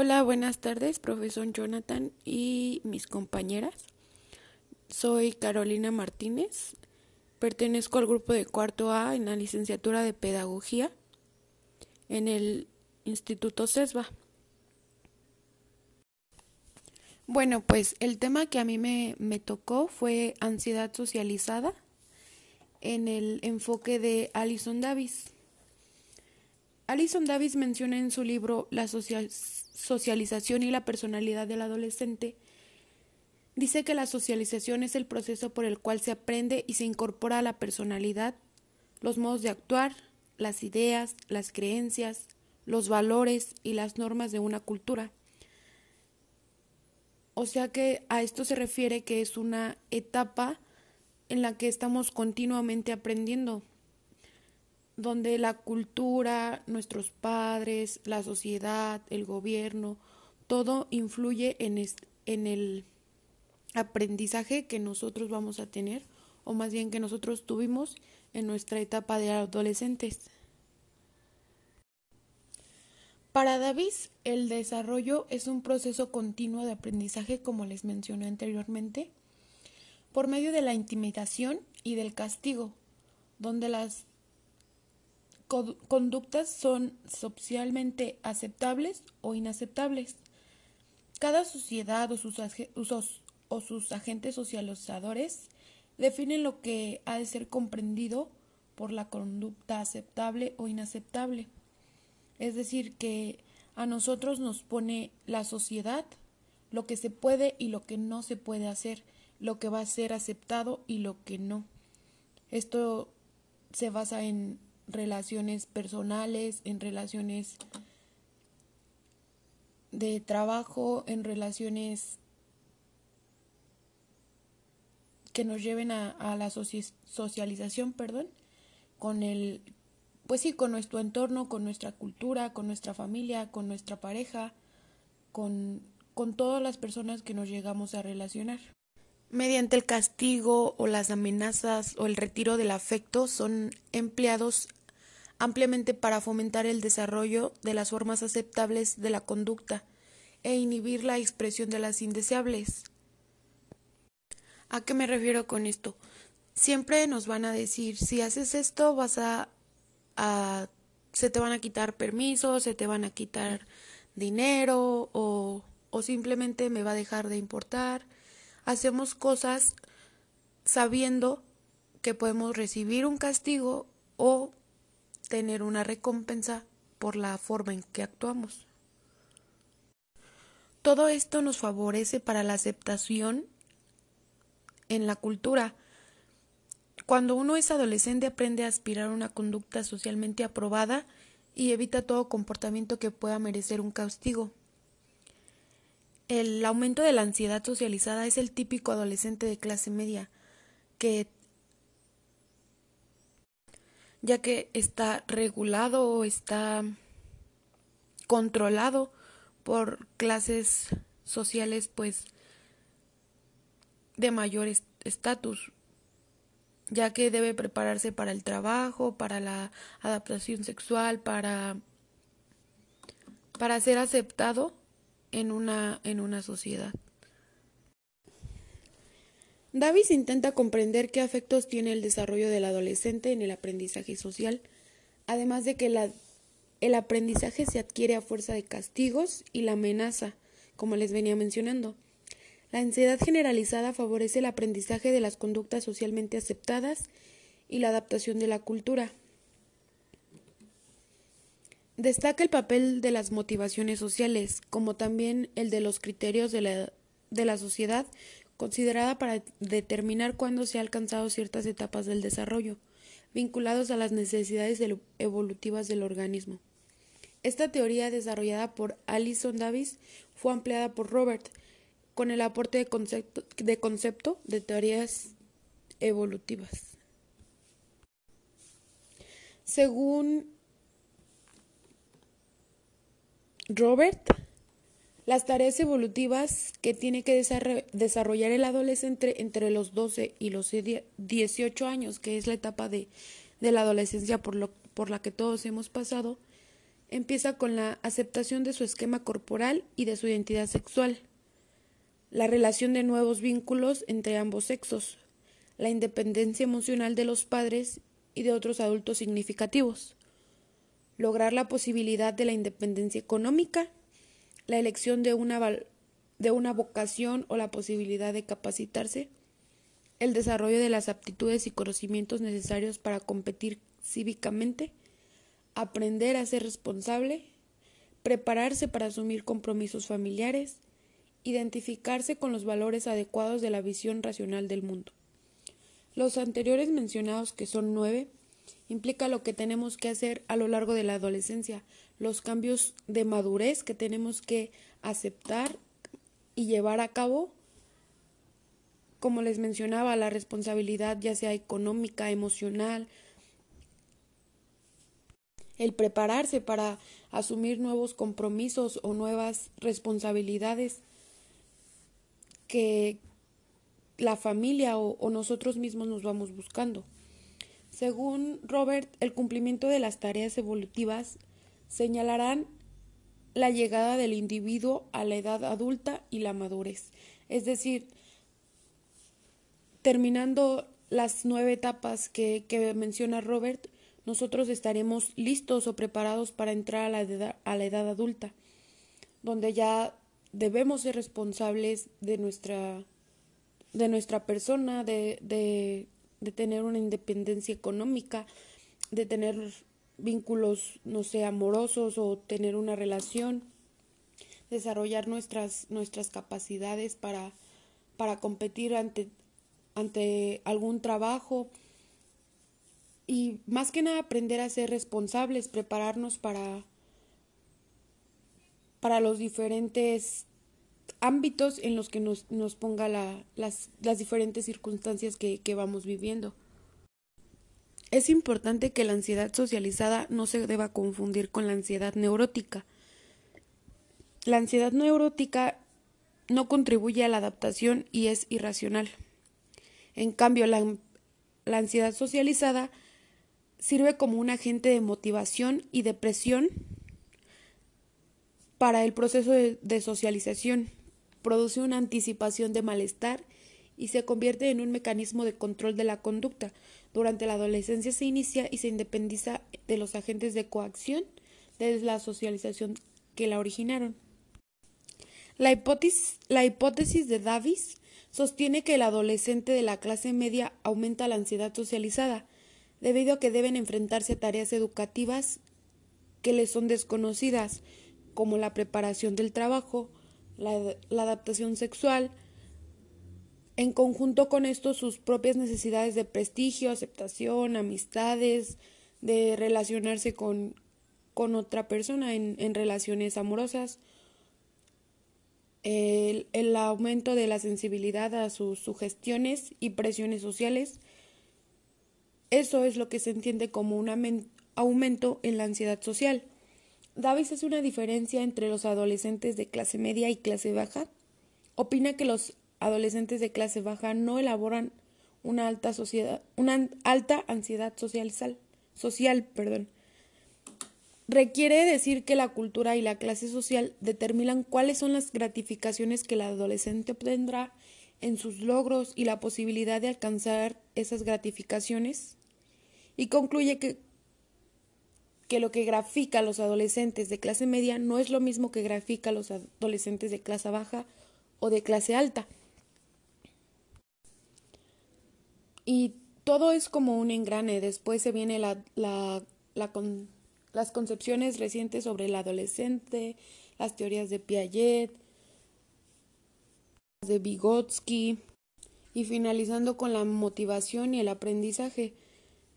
Hola, buenas tardes, profesor Jonathan y mis compañeras. Soy Carolina Martínez, pertenezco al grupo de cuarto A en la licenciatura de Pedagogía en el Instituto CESBA. Bueno, pues el tema que a mí me, me tocó fue ansiedad socializada en el enfoque de Alison Davis. Alison Davis menciona en su libro La socialización y la personalidad del adolescente. Dice que la socialización es el proceso por el cual se aprende y se incorpora a la personalidad, los modos de actuar, las ideas, las creencias, los valores y las normas de una cultura. O sea que a esto se refiere que es una etapa en la que estamos continuamente aprendiendo donde la cultura, nuestros padres, la sociedad, el gobierno, todo influye en, el aprendizaje que nosotros vamos a tener, o más bien que nosotros tuvimos en nuestra etapa de adolescentes. Para Davis, el desarrollo es un proceso continuo de aprendizaje, como les mencioné anteriormente, por medio de la intimidación y del castigo, donde las conductas son socialmente aceptables o inaceptables. Cada sociedad o sus, o sus agentes socializadores definen lo que ha de ser comprendido por la conducta aceptable o inaceptable. Es decir, que a nosotros nos pone la sociedad lo que se puede y lo que no se puede hacer, lo que va a ser aceptado y lo que no. Esto se basa en relaciones personales, en relaciones de trabajo, en relaciones que nos lleven a, la socialización, perdón, con el, pues sí, con nuestro entorno, con nuestra cultura, con nuestra familia, con nuestra pareja, con, con todas las personas que nos llegamos a relacionar. Mediante el castigo o las amenazas o el retiro del afecto son empleados ampliamente para fomentar el desarrollo de las formas aceptables de la conducta e inhibir la expresión de las indeseables. ¿A qué me refiero con esto? Siempre nos van a decir, si haces esto vas a, a se te van a quitar permisos, se te van a quitar dinero o, o simplemente me va a dejar de importar hacemos cosas sabiendo que podemos recibir un castigo o tener una recompensa por la forma en que actuamos. Todo esto nos favorece para la aceptación en la cultura. Cuando uno es adolescente aprende a aspirar a una conducta socialmente aprobada y evita todo comportamiento que pueda merecer un castigo. El aumento de la ansiedad socializada es el típico adolescente de clase media que ya que está regulado o está controlado por clases sociales pues de mayor estatus ya que debe prepararse para el trabajo, para la adaptación sexual, para para ser aceptado en una, en una sociedad. Davis intenta comprender qué afectos tiene el desarrollo del adolescente en el aprendizaje social, además de que el aprendizaje se adquiere a fuerza de castigos y la amenaza, como les venía mencionando. La ansiedad generalizada favorece el aprendizaje de las conductas socialmente aceptadas y la adaptación de la cultura. Destaca el papel de las motivaciones sociales, como también el de los criterios de la, de la sociedad considerada para determinar cuándo se han alcanzado ciertas etapas del desarrollo, vinculados a las necesidades evolutivas del organismo. Esta teoría, desarrollada por Alison Davis, fue ampliada por Robert, con el aporte de concepto de, concepto de teorías evolutivas. Según Robert, las tareas evolutivas que tiene que desarrollar el adolescente entre los 12 y los 18 años, que es la etapa de, la adolescencia por, por la que todos hemos pasado, empieza con la aceptación de su esquema corporal y de su identidad sexual, la relación de nuevos vínculos entre ambos sexos, la independencia emocional de los padres y de otros adultos significativos, lograr la posibilidad de la independencia económica, la elección de una, de una vocación o la posibilidad de capacitarse, el desarrollo de las aptitudes y conocimientos necesarios para competir cívicamente, aprender a ser responsable, prepararse para asumir compromisos familiares, identificarse con los valores adecuados de la visión racional del mundo. Los anteriores mencionados, que son nueve, implica lo que tenemos que hacer a lo largo de la adolescencia, los cambios de madurez que tenemos que aceptar y llevar a cabo. Como les mencionaba, la responsabilidad ya sea económica, emocional, el prepararse para asumir nuevos compromisos o nuevas responsabilidades que la familia o, nosotros mismos nos vamos buscando. Según Robert, el cumplimiento de las tareas evolutivas señalarán la llegada del individuo a la edad adulta y la madurez. Es decir, terminando las nueve etapas que, menciona Robert, nosotros estaremos listos o preparados para entrar a la, edad, a la edad adulta, donde ya debemos ser responsables de nuestra, de nuestra persona, de, de, de tener una independencia económica, de tener vínculos, no sé, amorosos o tener una relación, desarrollar nuestras, nuestras capacidades para, para competir ante, ante algún trabajo, y más que nada aprender a ser responsables, prepararnos para, para los diferentes ámbitos en los que nos, nos ponga la, las, las, diferentes circunstancias que, que vamos viviendo. Es importante que la ansiedad socializada no se deba confundir con la ansiedad neurótica. La ansiedad neurótica no contribuye a la adaptación y es irracional. En cambio, la, la ansiedad socializada sirve como un agente de motivación y de presión para el proceso de, socialización, produce una anticipación de malestar y se convierte en un mecanismo de control de la conducta. Durante la adolescencia se inicia y se independiza de los agentes de coacción desde la socialización que la originaron. La hipótesis, de Davis sostiene que el adolescente de la clase media aumenta la ansiedad socializada, debido a que deben enfrentarse a tareas educativas que les son desconocidas, como la preparación del trabajo, la, adaptación sexual, en conjunto con esto sus propias necesidades de prestigio, aceptación, amistades, de relacionarse con, con otra persona en, relaciones amorosas, el, el, aumento de la sensibilidad a sus sugestiones y presiones sociales, eso es lo que se entiende como un aumento en la ansiedad social. Davis hace una diferencia entre los adolescentes de clase media y clase baja. Opina que los adolescentes de clase baja no elaboran una alta sociedad, una alta ansiedad social, social, perdón. Requiere decir que la cultura y la clase social determinan cuáles son las gratificaciones que el adolescente obtendrá en sus logros y la posibilidad de alcanzar esas gratificaciones y concluye que, que lo que grafica a los adolescentes de clase media no es lo mismo que grafica a los adolescentes de clase baja o de clase alta. Y todo es como un engrane. Después se viene la, la, las concepciones recientes sobre el adolescente, las teorías de Piaget, de Vygotsky, y finalizando con la motivación y el aprendizaje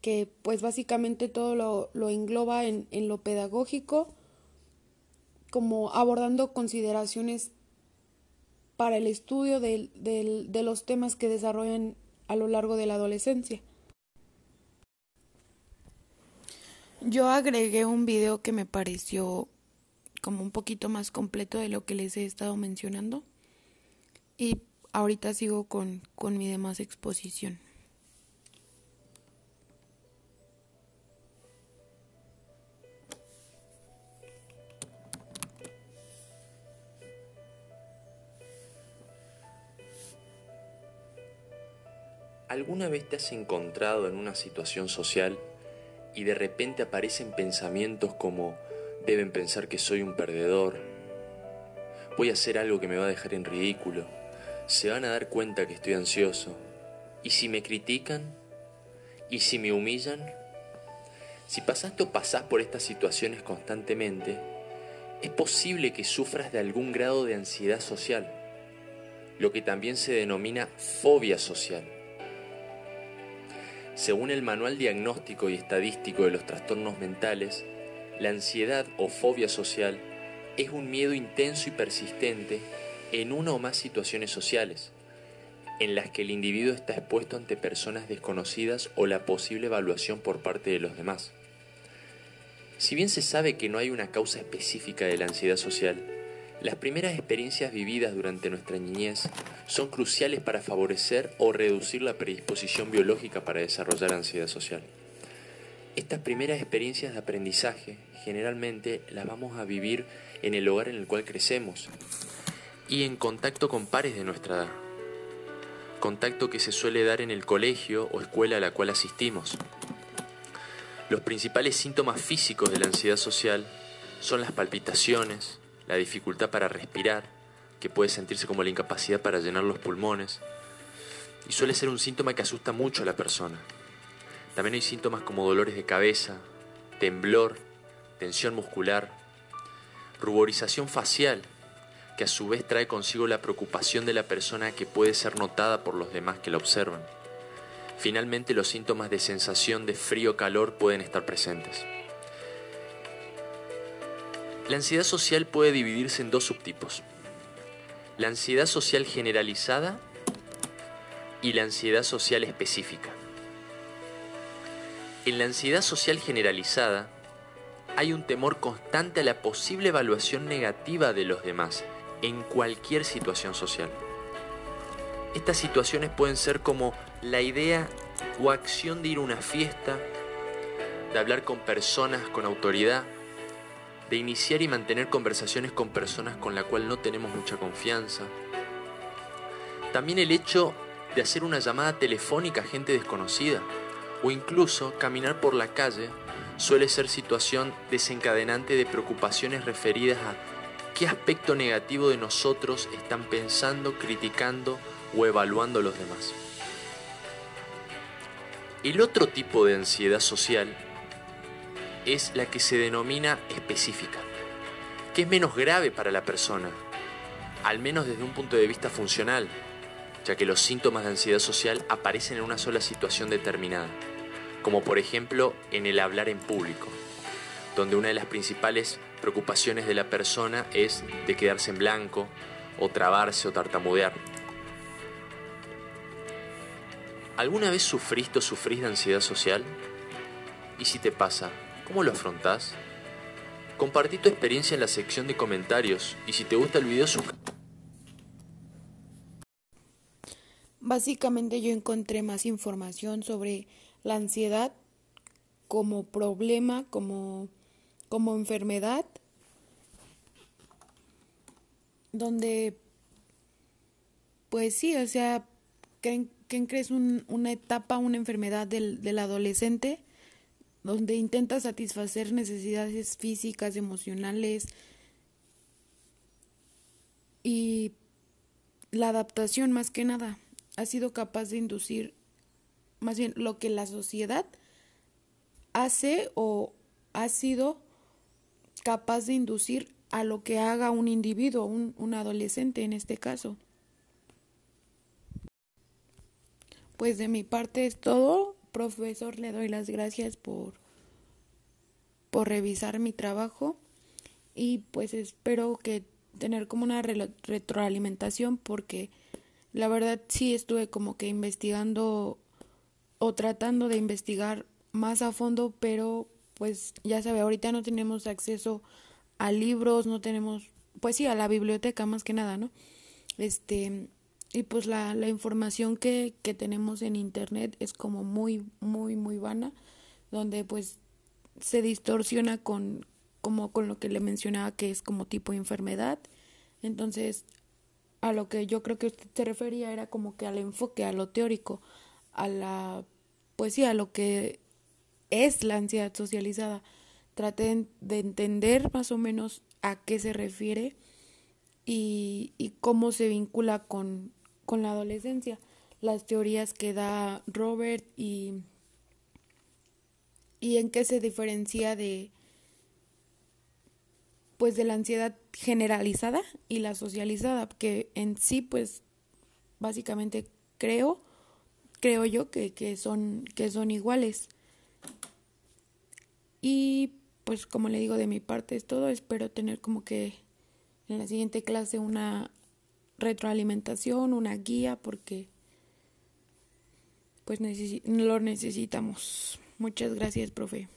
que pues básicamente todo lo, lo engloba en, en, lo pedagógico, como abordando consideraciones para el estudio de, de, de los temas que desarrollan a lo largo de la adolescencia. Yo agregué un video que me pareció como un poquito más completo de lo que les he estado mencionando y ahorita sigo con, con mi demás exposición. ¿Alguna vez te has encontrado en una situación social y de repente aparecen pensamientos como deben pensar que soy un perdedor, voy a hacer algo que me va a dejar en ridículo, se van a dar cuenta que estoy ansioso, y si me critican, y si me humillan, si pasaste o por estas situaciones constantemente, es posible que sufras de algún grado de ansiedad social, lo que también se denomina fobia social. Según el Manual Diagnóstico y Estadístico de los Trastornos Mentales, la ansiedad o fobia social es un miedo intenso y persistente en una o más situaciones sociales, en las que el individuo está expuesto ante personas desconocidas o la posible evaluación por parte de los demás. Si bien se sabe que no hay una causa específica de la ansiedad social, las primeras experiencias vividas durante nuestra niñez son cruciales para favorecer o reducir la predisposición biológica para desarrollar ansiedad social. Estas primeras experiencias de aprendizaje generalmente las vamos a vivir en el hogar en el cual crecemos y en contacto con pares de nuestra edad. Contacto que se suele dar en el colegio o escuela a la cual asistimos. Los principales síntomas físicos de la ansiedad social son las palpitaciones, la dificultad para respirar, que puede sentirse como la incapacidad para llenar los pulmones, y suele ser un síntoma que asusta mucho a la persona. También hay síntomas como dolores de cabeza, temblor, tensión muscular, ruborización facial, que a su vez trae consigo la preocupación de la persona que puede ser notada por los demás que la observan. Finalmente los síntomas de sensación de frío-calor pueden estar presentes. La ansiedad social puede dividirse en dos subtipos. La ansiedad social generalizada y la ansiedad social específica. En la ansiedad social generalizada hay un temor constante a la posible evaluación negativa de los demás en cualquier situación social. Estas situaciones pueden ser como la idea o acción de ir a una fiesta, de hablar con personas con autoridad, de iniciar y mantener conversaciones con personas con las cuales no tenemos mucha confianza. También el hecho de hacer una llamada telefónica a gente desconocida o incluso caminar por la calle suele ser situación desencadenante de preocupaciones referidas a qué aspecto negativo de nosotros están pensando, criticando o evaluando los demás. El otro tipo de ansiedad social es la que se denomina específica, que es menos grave para la persona, al menos desde un punto de vista funcional, ya que los síntomas de ansiedad social aparecen en una sola situación determinada, como por ejemplo en el hablar en público, donde una de las principales preocupaciones de la persona es de quedarse en blanco, o trabarse o tartamudear. ¿Alguna vez sufriste o sufrís de ansiedad social? ¿Y si te pasa, ¿Cómo lo afrontás? Compartí tu experiencia en la sección de comentarios y si te gusta el video Básicamente yo encontré más información sobre la ansiedad como problema, como, como enfermedad, donde pues sí, o sea, ¿creen, que es una etapa, una enfermedad del, del adolescente? Donde intenta satisfacer necesidades físicas, emocionales y la adaptación más que nada ha sido capaz de inducir más bien lo que la sociedad hace o ha sido capaz de inducir a lo que haga un individuo, un, adolescente en este caso. Pues de mi parte es todo profesor, le doy las gracias por, por revisar mi trabajo y pues espero que tener como una retroalimentación porque la verdad sí estuve como que investigando o tratando de investigar más a fondo, pero pues ya sabe, ahorita no tenemos acceso a libros, no tenemos, pues sí, a la biblioteca más que nada, ¿no? Este, y pues la, la información que, que tenemos en internet es como muy, muy, muy vana, donde pues se distorsiona con, como con lo que le mencionaba que es como tipo enfermedad. Entonces, a lo que yo creo que usted se refería era como que al enfoque, a lo teórico, a la, pues sí, a lo que es la ansiedad socializada. Traté de entender más o menos a qué se refiere y, y cómo se vincula con, con la adolescencia. Las teorías que da Robert y, y en qué se diferencia de pues de la ansiedad generalizada y la socializada, que en sí pues básicamente creo, creo yo que, que, son, que son iguales. Y pues como le digo de mi parte es todo, espero tener como que en la siguiente clase una retroalimentación, una guía, porque pues lo necesitamos. Muchas gracias, profe.